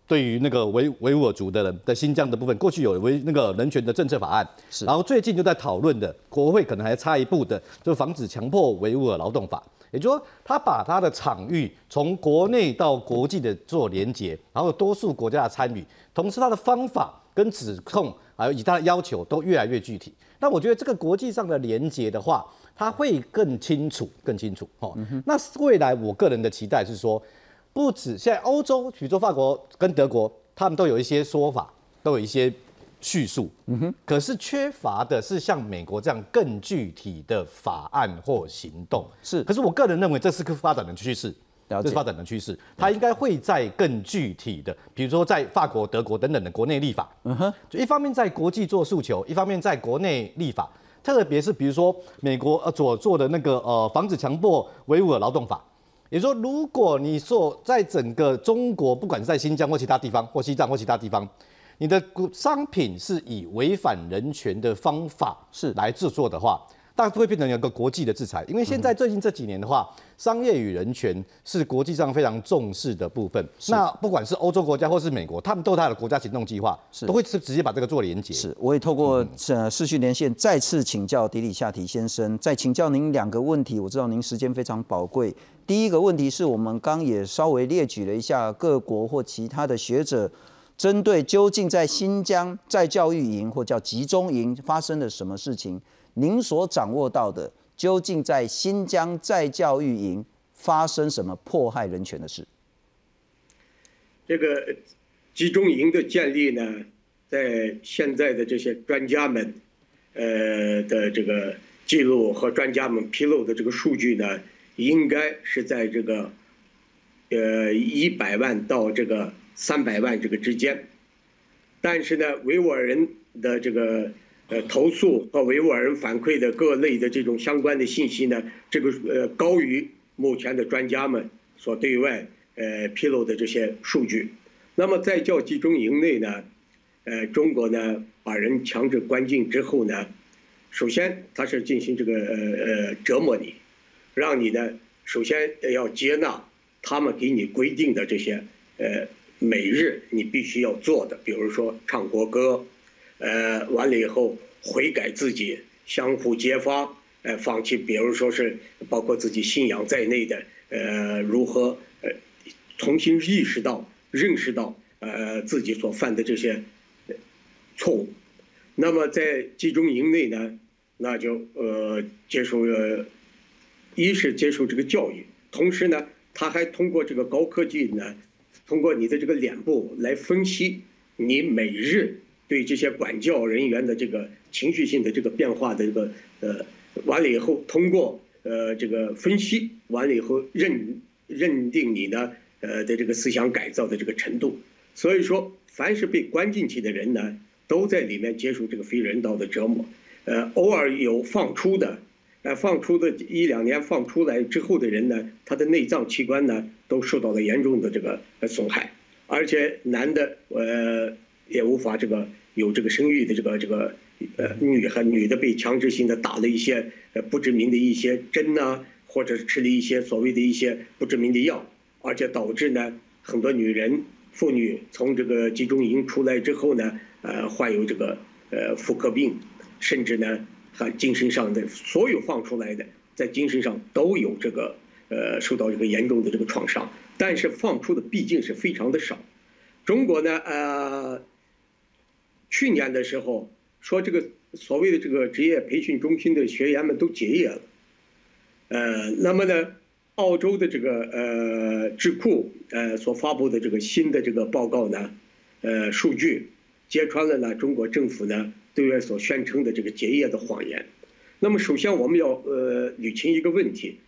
对于那个维维吾尔族的人的新疆的部分，过去有维那个人权的政策法案，是，然后最近就在讨论的，国会可能还差一步的，就防止强迫维吾尔劳动法。也就是说，他把他的场域从国内到国际的做连接，然后多数国家的参与，同时他的方法跟指控，还有以他的要求都越来越具体。那我觉得这个国际上的连接的话，它会更清楚、更清楚。哦，那未来我个人的期待是说，不止现在欧洲，比如说法国跟德国，他们都有一些说法，都有一些。叙述，嗯哼，可是缺乏的是像美国这样更具体的法案或行动，是。可是我个人认为这是个发展的趋势，这是发展的趋势，它应该会在更具体的，比如说在法国、德国等等的国内立法，嗯哼，就一方面在国际做诉求，一方面在国内立法，特别是比如说美国呃所做的那个呃防止强迫维吾尔劳动法，也就是说，如果你说在整个中国，不管是在新疆或其他地方，或西藏或其他地方。你的商品是以违反人权的方法是。来制作的话，大概会变成一个国际的制裁。因为现在最近这几年的话，商业与人权是国际上非常重视的部分。那不管是欧洲国家或是美国，他们都有他的国家行动计划，是都会直直接把这个做连接。是，我也透过呃视讯连线再次请教迪里夏提先生，再请教您两个问题。我知道您时间非常宝贵。第一个问题是我们刚也稍微列举了一下各国或其他的学者。针对究竟在新疆在教育营或叫集中营发生了什么事情，您所掌握到的究竟在新疆在教育营发生什么迫害人权的事？这个集中营的建立呢，在现在的这些专家们，呃的这个记录和专家们披露的这个数据呢，应该是在这个呃一百万到这个。三百万这个之间，但是呢，维吾尔人的这个呃投诉和维吾尔人反馈的各类的这种相关的信息呢，这个呃高于目前的专家们所对外呃披露的这些数据。那么在教集中营内呢，呃，中国呢把人强制关进之后呢，首先他是进行这个呃呃折磨你，让你呢首先要接纳他们给你规定的这些呃。每日你必须要做的，比如说唱国歌，呃，完了以后悔改自己，相互揭发，呃，放弃，比如说是包括自己信仰在内的，呃，如何呃重新意识到、认识到呃自己所犯的这些错误。那么在集中营内呢，那就呃接受，一是接受这个教育，同时呢，他还通过这个高科技呢。通过你的这个脸部来分析你每日对这些管教人员的这个情绪性的这个变化的这个呃，完了以后通过呃这个分析完了以后认认定你的呃的这个思想改造的这个程度，所以说，凡是被关进去的人呢，都在里面接受这个非人道的折磨。呃，偶尔有放出的，呃，放出的一两年放出来之后的人呢，他的内脏器官呢都受到了严重的这个损害，而且男的呃也无法这个有这个生育的这个这个呃女和女的被强制性的打了一些呃不知名的一些针呐，或者吃了一些所谓的一些不知名的药，而且导致呢很多女人妇女从这个集中营出来之后呢，呃患有这个呃妇科病。甚至呢，和精神上的所有放出来的，在精神上都有这个呃受到这个严重的这个创伤，但是放出的毕竟是非常的少。中国呢，呃，去年的时候说这个所谓的这个职业培训中心的学员们都结业了，呃，那么呢，澳洲的这个呃智库呃所发布的这个新的这个报告呢，呃数据揭穿了呢中国政府呢。对外所宣称的这个结业的谎言，那么首先我们要呃捋清一个问题，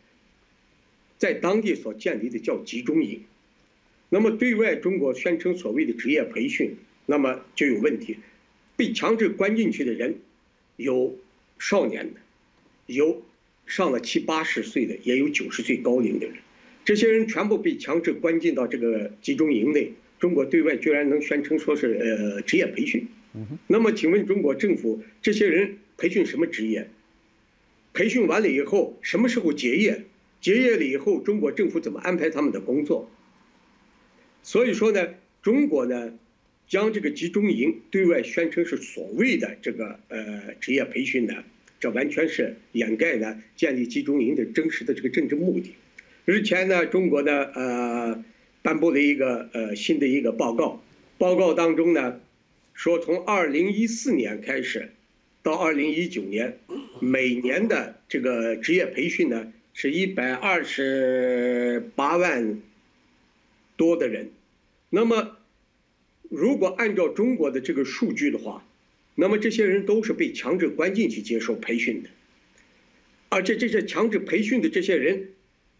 在当地所建立的叫集中营，那么对外中国宣称所谓的职业培训，那么就有问题，被强制关进去的人，有少年的，有上了七八十岁的，也有九十岁高龄的人，这些人全部被强制关进到这个集中营内，中国对外居然能宣称说是呃职业培训。那么，请问中国政府这些人培训什么职业？培训完了以后，什么时候结业？结业了以后，中国政府怎么安排他们的工作？所以说呢，中国呢，将这个集中营对外宣称是所谓的这个呃职业培训的，这完全是掩盖呢建立集中营的真实的这个政治目的。日前呢，中国呢呃颁布了一个呃新的一个报告，报告当中呢。说从二零一四年开始，到二零一九年，每年的这个职业培训呢，是一百二十八万多的人。那么，如果按照中国的这个数据的话，那么这些人都是被强制关进去接受培训的。而且这些强制培训的这些人，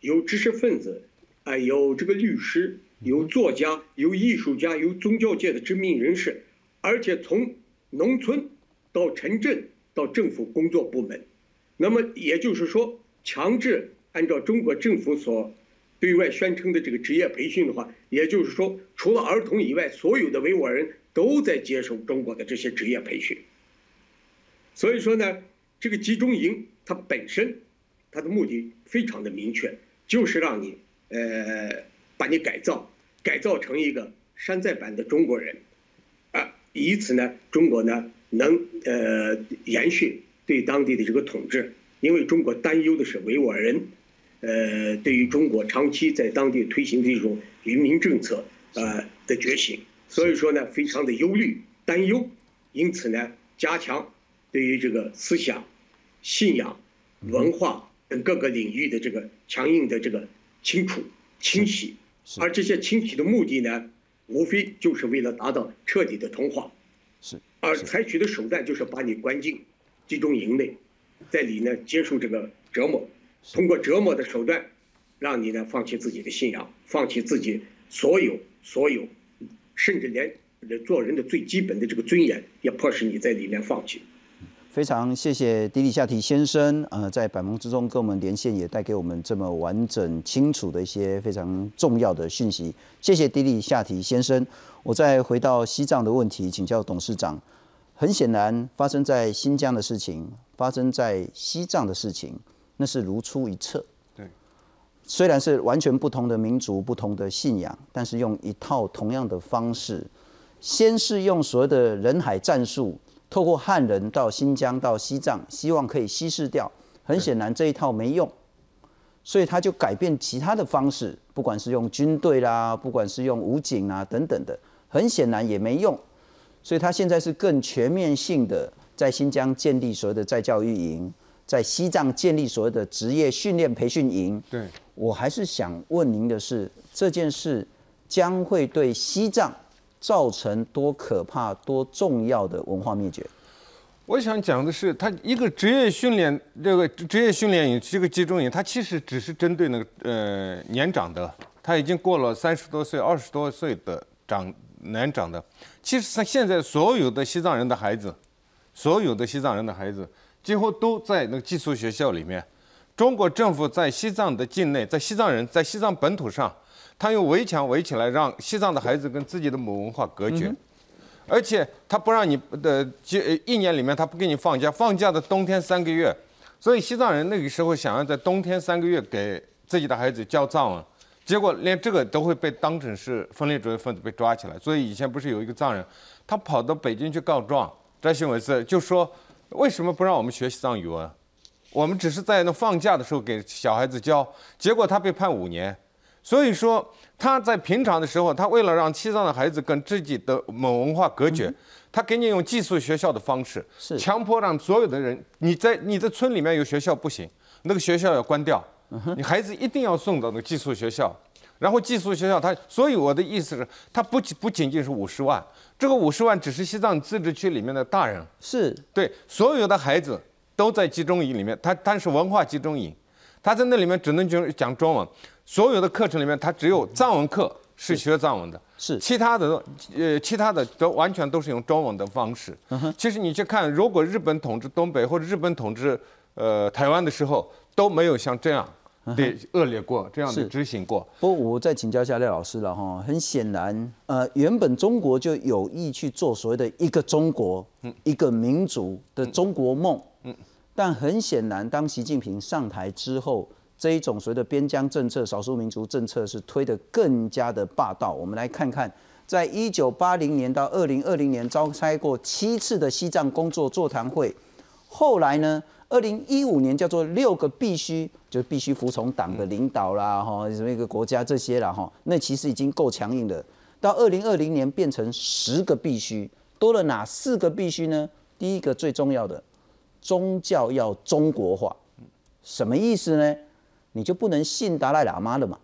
有知识分子，哎，有这个律师，有作家，有艺术家，有宗教界的知名人士。而且从农村到城镇到政府工作部门，那么也就是说，强制按照中国政府所对外宣称的这个职业培训的话，也就是说，除了儿童以外，所有的维吾尔人都在接受中国的这些职业培训。所以说呢，这个集中营它本身它的目的非常的明确，就是让你呃把你改造，改造成一个山寨版的中国人。啊以此呢，中国呢能呃延续对当地的这个统治，因为中国担忧的是维吾尔人，呃，对于中国长期在当地推行的一种移民政策呃的觉醒，所以说呢非常的忧虑担忧，因此呢加强对于这个思想、信仰、文化等各个领域的这个强硬的这个清除清洗，而。这些清洗的目的呢。无非就是为了达到彻底的同化，是，而采取的手段就是把你关进集中营内，在里呢接受这个折磨，通过折磨的手段，让你呢放弃自己的信仰，放弃自己所有所有，甚至连做人的最基本的这个尊严，也迫使你在里面放弃。非常谢谢迪里夏提先生，呃，在百忙之中跟我们连线，也带给我们这么完整清楚的一些非常重要的讯息。谢谢迪里夏提先生。我再回到西藏的问题，请教董事长。很显然，发生在新疆的事情，发生在西藏的事情，那是如出一辙。对，虽然是完全不同的民族、不同的信仰，但是用一套同样的方式，先是用所谓的人海战术。透过汉人到新疆到西藏，希望可以稀释掉。很显然这一套没用，所以他就改变其他的方式，不管是用军队啦，不管是用武警啊等等的，很显然也没用。所以他现在是更全面性的在新疆建立所谓的在教育营，在西藏建立所谓的职业训练培训营。对我还是想问您的是，这件事将会对西藏？造成多可怕、多重要的文化灭绝？我想讲的是，他一个职业训练，这个职业训练营，这个集中营，它其实只是针对那个呃年长的，他已经过了三十多岁、二十多岁的长年长的。其实现在所有的西藏人的孩子，所有的西藏人的孩子几乎都在那个寄宿学校里面。中国政府在西藏的境内，在西藏人在西藏本土上，他用围墙围起来，让西藏的孩子跟自己的母文化隔绝，而且他不让你的一一年里面他不给你放假，放假的冬天三个月，所以西藏人那个时候想要在冬天三个月给自己的孩子教藏文，结果连这个都会被当成是分裂主义分子被抓起来。所以以前不是有一个藏人，他跑到北京去告状，摘新闻是就说为什么不让我们学西藏语文？我们只是在那放假的时候给小孩子教，结果他被判五年。所以说他在平常的时候，他为了让西藏的孩子跟自己的某文化隔绝，他给你用寄宿学校的方式，是强迫让所有的人，你在你的村里面有学校不行，那个学校要关掉，你孩子一定要送到那个寄宿学校。然后寄宿学校，他所以我的意思是，他不不仅仅是五十万，这个五十万只是西藏自治区里面的大人，是。对所有的孩子都在集中营里面，他他是文化集中营，他在那里面只能讲讲中文，所有的课程里面他只有藏文课是学藏文的，是。其他的呃其他的都完全都是用中文的方式。其实你去看，如果日本统治东北或者日本统治呃台湾的时候，都没有像这样的恶劣过，这样的是。执行过。不过我再请教一下廖老师了哈，很显然，呃，原本中国就有意去做所谓的一个中国，一个民族的中国梦，嗯。但很显然，当习近平上台之后，这一种所谓的边疆政策、少数民族政策是推得更加的霸道。我们来看看，在一九八零年到二零二零年召开过七次的西藏工作座谈会，后来呢，二零一五年叫做六个必须，就必须服从党的领导啦，哈、什么一个国家这些啦，哈，那其实已经够强硬的。到二零二零年变成十个必须，多了哪四个必须呢？第一个最重要的，宗教要中国化，什么意思呢？你就不能信达赖喇嘛了嘛，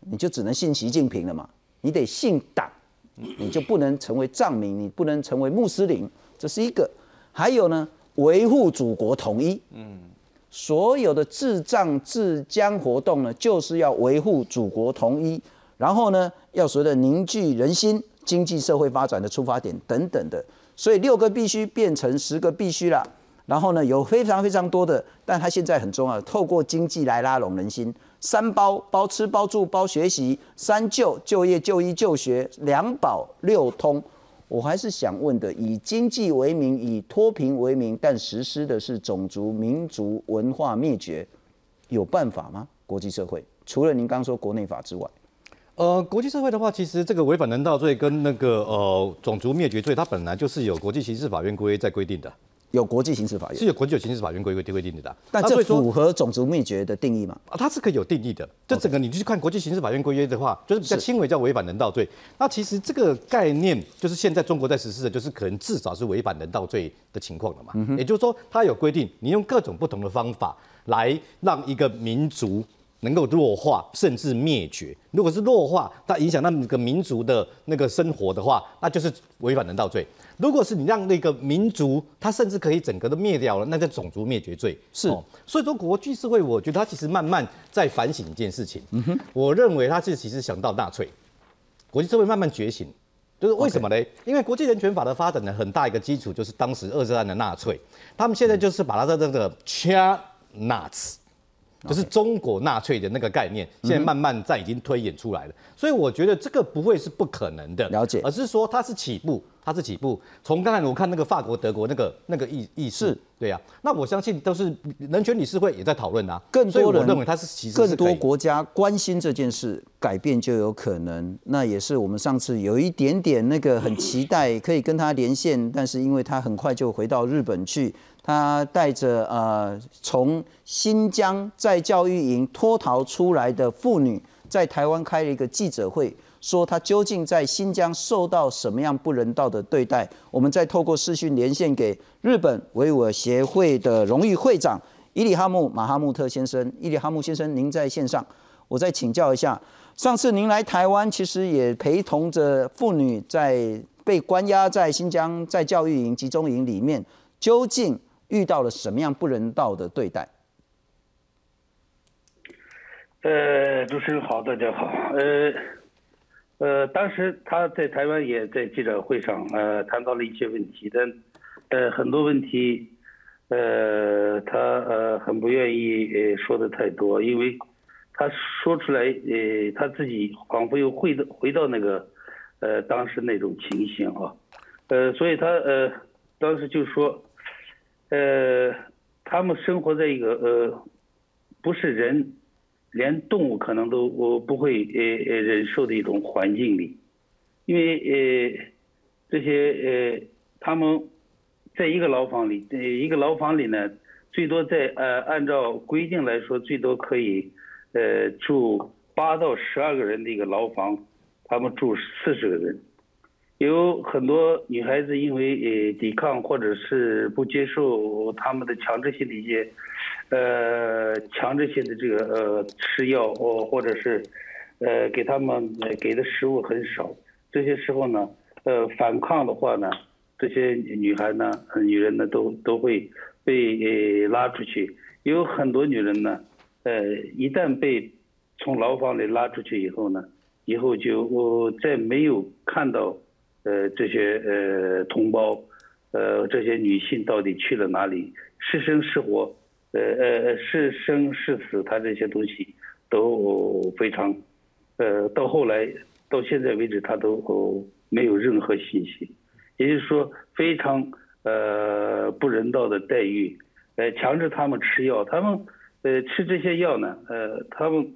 你就只能信习近平了嘛，你得信党，你就不能成为藏民，你不能成为穆斯林，这是一个。还有呢，维护祖国统一，嗯，所有的治藏治疆活动呢，就是要维护祖国统一，然后呢，要所谓的凝聚人心、经济社会发展的出发点等等的。所以六个必须变成十个必须了。然后呢，有非常非常多的，但它现在很重要，透过经济来拉拢人心。三包：包吃、包住、包学习；三就：就业、就医、就学；两保、六通。我还是想问的，以经济为名，以脱贫为名，但实施的是种族、民族文化灭绝，有办法吗？国际社会除了您刚说国内法之外，呃，国际社会的话，其实这个违反人道罪跟那个呃种族灭绝罪，它本来就是有国际刑事法院规在规定的，有国际刑事法院是有国际有刑事法院规规规定的。但这符合种族灭绝的定义吗？啊，它是可以有定义的。这整个你去看国际刑事法院规约的话，就是比较轻微叫违反人道罪。那其实这个概念就是现在中国在实施的，就是可能至少是违反人道罪的情况了嘛。也就是说，它有规定，你用各种不同的方法来让一个民族。能够弱化甚至灭绝，如果是弱化，它影响那个民族的那个生活的话，那就是违反人道罪。如果是你让那个民族，它甚至可以整个都灭掉了，那叫种族灭绝罪。是哦，所以说国际社会，我觉得它其实慢慢在反省一件事情。嗯哼，我认为它是其实想到纳粹，国际社会慢慢觉醒，就是为什么呢因为国际人权法的发展的很大一个基础就是当时二战的纳粹，他们现在就是把它的这个 China Nazi。就是中国纳粹的那个概念，现在慢慢在已经推演出来了，所以我觉得这个不会是不可能的，了解而是说它是起步，它是起步。从刚才我看那个法国、德国那个那个意意识，对呀、那我相信都是人权理事会也在讨论啊，更多人认为它是其实更多国家关心这件事，改变就有可能。那也是我们上次有一点点那个很期待可以跟他连线，但是因为他很快就回到日本去，他带着呃从新疆在教育营脱逃出来的妇女，在台湾开了一个记者会。说他究竟在新疆受到什么样不人道的对待？我们再透过视讯连线给日本维吾尔协会的荣誉会长伊里哈木马哈穆特先生。伊里哈木先生，您在线上，我再请教一下。上次您来台湾，其实也陪同着妇女在被关押在新疆在教育营、集中营里面，究竟遇到了什么样不人道的对待？呃，主持人好，大家好。呃，呃，当时他在台湾也在记者会上呃谈到了一些问题，但呃很多问题呃他呃很不愿意呃说的太多，因为他说出来呃他自己仿佛又回到回到那个呃当时那种情形啊，呃所以他呃当时就说呃他们生活在一个呃不是人。连动物可能都我不会呃呃忍受的一种环境里，因为呃这些呃他们在一个牢房里，呃一个牢房里呢，最多在呃按照规定来说，最多可以呃住八到十二个人的一个牢房，他们住四十个人。有很多女孩子因为呃抵抗或者是不接受他们的强制性的一些，呃强制性的这个呃吃药或或者是，呃给他们给的食物很少，这些时候呢，呃反抗的话呢，这些女孩呢，女人呢都都会被呃拉出去，有很多女人呢，呃一旦被从牢房里拉出去以后呢，以后就再没有看到。呃，这些呃同胞，呃，这些女性到底去了哪里？是生是活？呃呃，是生是死？他这些东西都非常，呃，到后来到现在为止，他都没有任何信息。也就是说，非常呃不人道的待遇，呃，强制他们吃药，他们呃吃这些药呢，呃，他们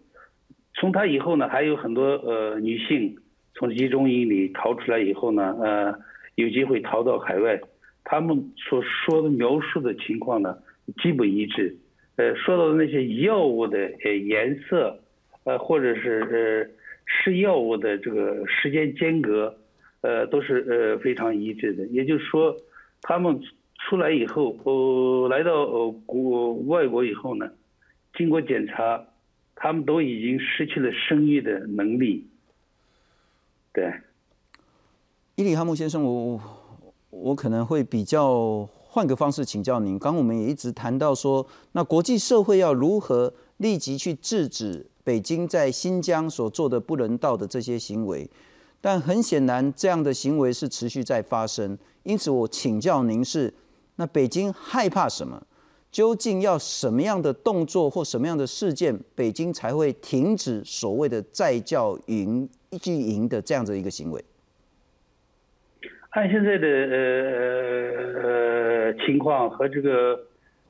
从他以后呢，还有很多呃女性。从集中营里逃出来以后呢，呃，有机会逃到海外，他们所说的描述的情况呢，基本一致。呃，说到的那些药物的呃颜色，呃，或者是呃吃药物的这个时间间隔，呃，都是呃非常一致的。也就是说，他们出来以后，呃，来到呃国外国以后呢，经过检查，他们都已经失去了生育的能力。对，伊里哈木先生，我我可能会比较换个方式请教您。刚我们也一直谈到说，那国际社会要如何立即去制止北京在新疆所做的不人道的这些行为？但很显然，这样的行为是持续在发生。因此，我请教您是：那北京害怕什么？究竟要什么样的动作或什么样的事件，北京才会停止所谓的再教营？经营的这样子一个行为，按现在的呃呃情况和这个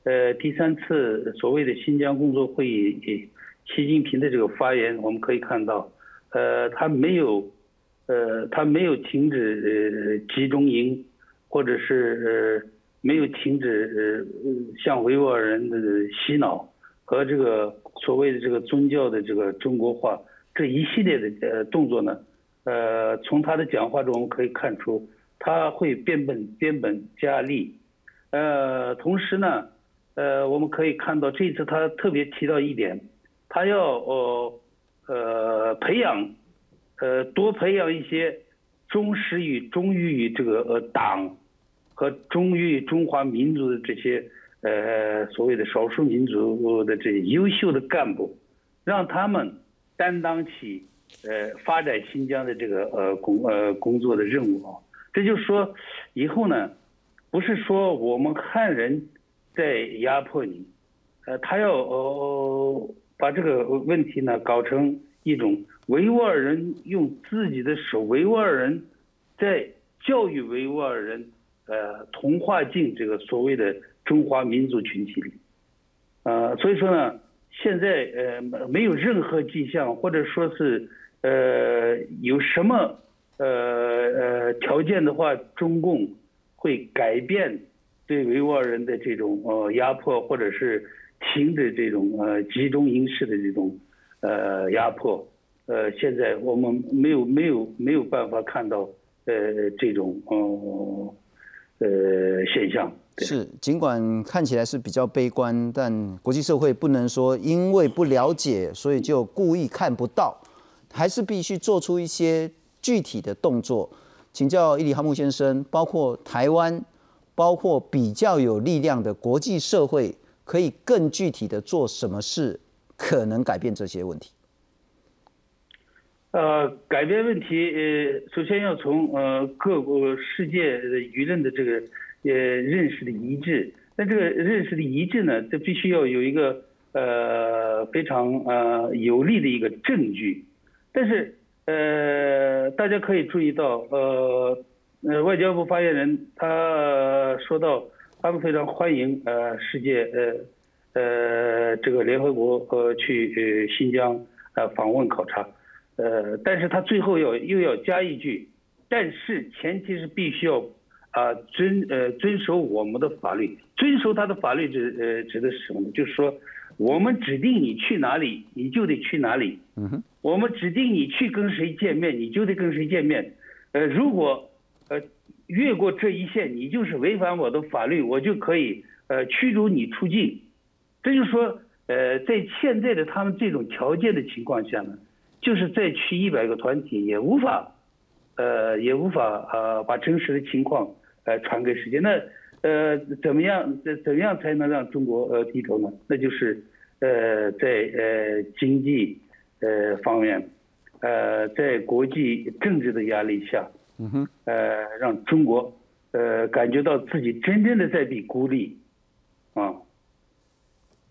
呃第三次所谓的新疆工作会议，习近平的这个发言，我们可以看到，呃，他没有呃他没有停止呃集中营，或者是呃没有停止呃向维吾尔人的洗脑和这个所谓的这个宗教的这个中国化。这一系列的呃动作呢，呃，从他的讲话中我们可以看出，他会变本变本加厉，呃，同时呢，呃，我们可以看到这次他特别提到一点，他要呃呃培养，呃多培养一些忠实于忠于于这个呃党和忠于中华民族的这些呃所谓的少数民族的这些优秀的干部，让他们。担当起呃发展新疆的这个呃工呃工作的任务啊，这就是说以后呢，不是说我们汉人在压迫你，呃，他要呃把这个问题呢搞成一种维吾尔人用自己的手，维吾尔人在教育维吾尔人，呃，同化进这个所谓的中华民族群体里，呃，所以说呢。现在呃没有任何迹象，或者说是呃有什么呃呃条件的话，中共会改变对维吾尔人的这种呃压迫，或者是停止这种呃集中营式的这种呃压迫。呃，现在我们没有没有没有办法看到呃这种呃呃现象。是，尽管看起来是比较悲观，但国际社会不能说因为不了解，所以就故意看不到，还是必须做出一些具体的动作。请教伊里哈木先生，包括台湾，包括比较有力量的国际社会，可以更具体的做什么事，可能改变这些问题？呃，改变问题，呃，首先要从呃各国世界的舆论的这个呃认识的一致。那这个认识的一致呢，这必须要有一个呃非常呃有力的一个证据。但是呃，大家可以注意到，呃呃，外交部发言人他说到，他们非常欢迎呃世界呃呃这个联合国呃去呃新疆呃访问考察。呃，但是他最后要又要加一句，但是前提是必须要啊遵呃遵守我们的法律，遵守他的法律指呃指的是什么呢？就是说，我们指定你去哪里，你就得去哪里。嗯哼。我们指定你去跟谁见面，你就得跟谁见面。呃，如果呃越过这一线，你就是违反我的法律，我就可以呃驱逐你出境。这就是说，呃，在现在的他们这种条件的情况下呢。就是再去一百个团体也无法，呃，也无法呃把真实的情况呃传给世界。那呃怎么样怎怎样才能让中国呃低头呢？那就是呃在呃经济呃方面，呃在国际政治的压力下，嗯哼，呃让中国呃感觉到自己真正的在被孤立，啊，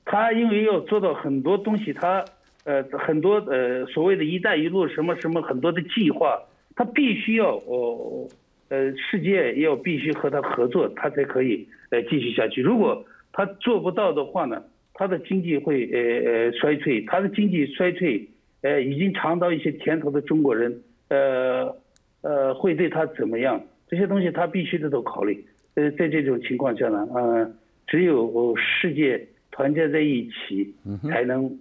他因为要做到很多东西，他。呃，很多呃，所谓的一带一路什么什么很多的计划，他必须要哦，呃，世界要必须和他合作，他才可以呃继续下去。如果他做不到的话呢，他的经济会呃呃衰退，他的经济衰退，呃，已经尝到一些甜头的中国人，呃呃，会对他怎么样？这些东西他必须得都考虑。呃，在这种情况下呢，呃，只有世界团结在一起，才能。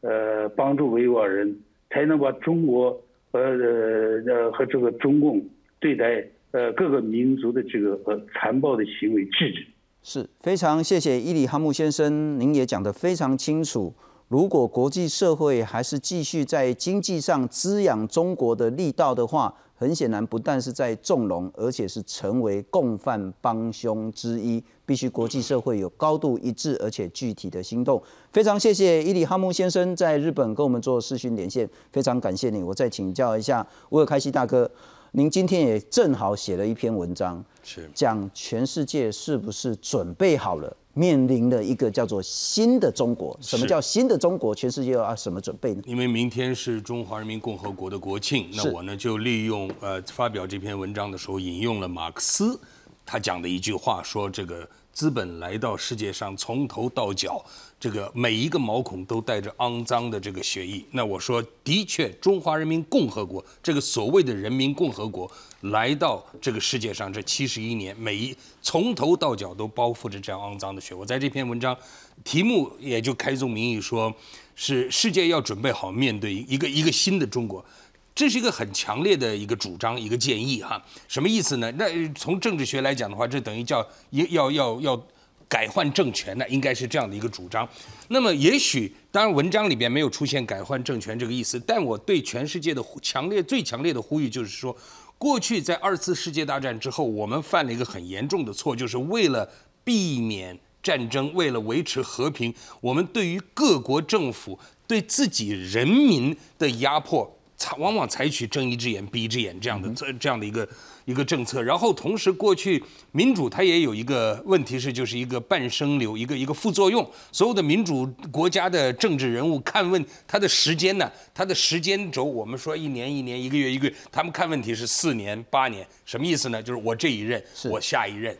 呃，帮助维吾尔人，才能把中国和呃和这个中共对待呃各个民族的这个呃残暴的行为制止。是非常谢谢伊里哈木先生，您也讲得非常清楚。如果国际社会还是继续在经济上滋养中国的力道的话，很显然不但是在纵容，而且是成为共犯帮凶之一。必须国际社会有高度一致而且具体的行动。非常谢谢伊里哈木先生在日本跟我们做视讯连线，非常感谢你。我再请教一下乌尔开西大哥，您今天也正好写了一篇文章，是讲全世界是不是准备好了？面临的一个叫做新的中国，什么叫新的中国？全世界要什么准备呢？因为明天是中华人民共和国的国庆，那我呢就利用呃发表这篇文章的时候引用了马克思他讲的一句话，说这个资本来到世界上从头到脚。这个每一个毛孔都带着肮脏的这个血液。那我说，的确，中华人民共和国这个所谓的人民共和国来到这个世界上这七十一年，每一从头到脚都包覆着这样肮脏的血。我在这篇文章题目也就开宗明义说，是世界要准备好面对一个一个新的中国，这是一个很强烈的一个主张一个建议哈。什么意思呢？那从政治学来讲的话，这等于叫要要要。改换政权呢，应该是这样的一个主张。那么，也许当然文章里边没有出现改换政权这个意思，但我对全世界的强烈、最强烈的呼吁就是说，过去在二次世界大战之后，我们犯了一个很严重的错，就是为了避免战争，为了维持和平，我们对于各国政府对自己人民的压迫，往往采取睁一只眼闭一只眼这样的这这样的一个。一个政策，然后同时过去民主它也有一个问题是，就是一个半生流，一个一个副作用。所有的民主国家的政治人物看问他的时间呢，他的时间轴，我们说一年一年，一个月一个月，他们看问题是四年八年，什么意思呢？就是我这一任，我下一任，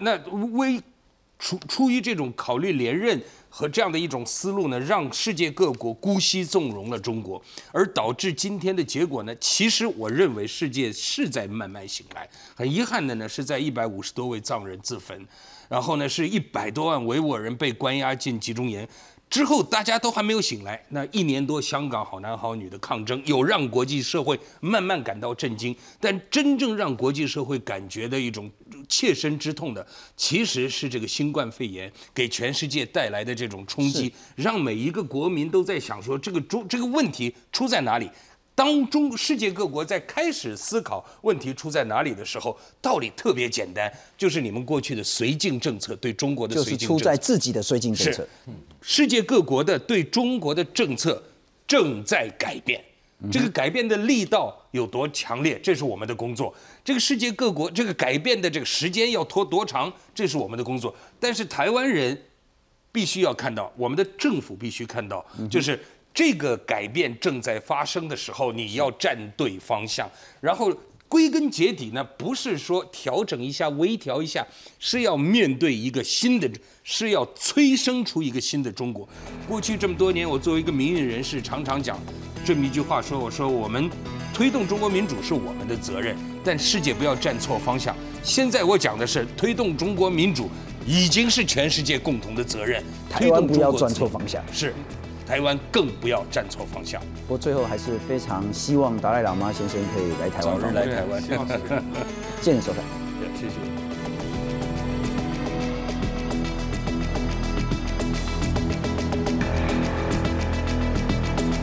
那为出出于这种考虑连任。和这样的一种思路呢，让世界各国姑息纵容了中国，而导致今天的结果呢，其实我认为世界是在慢慢醒来。很遗憾的呢，是在一百五十多位藏人自焚，然后呢，是一百多万维吾尔人被关押进集中营。之后大家都还没有醒来，那一年多香港好男好女的抗争，有让国际社会慢慢感到震惊，但真正让国际社会感觉的一种切身之痛的，其实是这个新冠肺炎给全世界带来的这种冲击，让每一个国民都在想说这个中这个问题出在哪里。当中世界各国在开始思考问题出在哪里的时候，道理特别简单，就是你们过去的绥靖政策对中国的绥靖政策，出在自己的绥靖政策。世界各国的对中国的政策正在改变，这个改变的力道有多强烈，这是我们的工作。这个世界各国这个改变的这个时间要拖多长，这是我们的工作。但是台湾人必须要看到，我们的政府必须看到，就是这个改变正在发生的时候，你要站对方向，然后。归根结底呢，不是说调整一下、微调一下，是要面对一个新的，是要催生出一个新的中国。过去这么多年，我作为一个民运人士，常常讲这么一句话：说我说我们推动中国民主是我们的责任，但世界不要站错方向。现在我讲的是推动中国民主已经是全世界共同的责任，推动不要转错方向是。台湾更不要站错方向。不过最后还是非常希望达赖喇嘛先生可以来台湾，来台湾。谢谢收看，谢谢。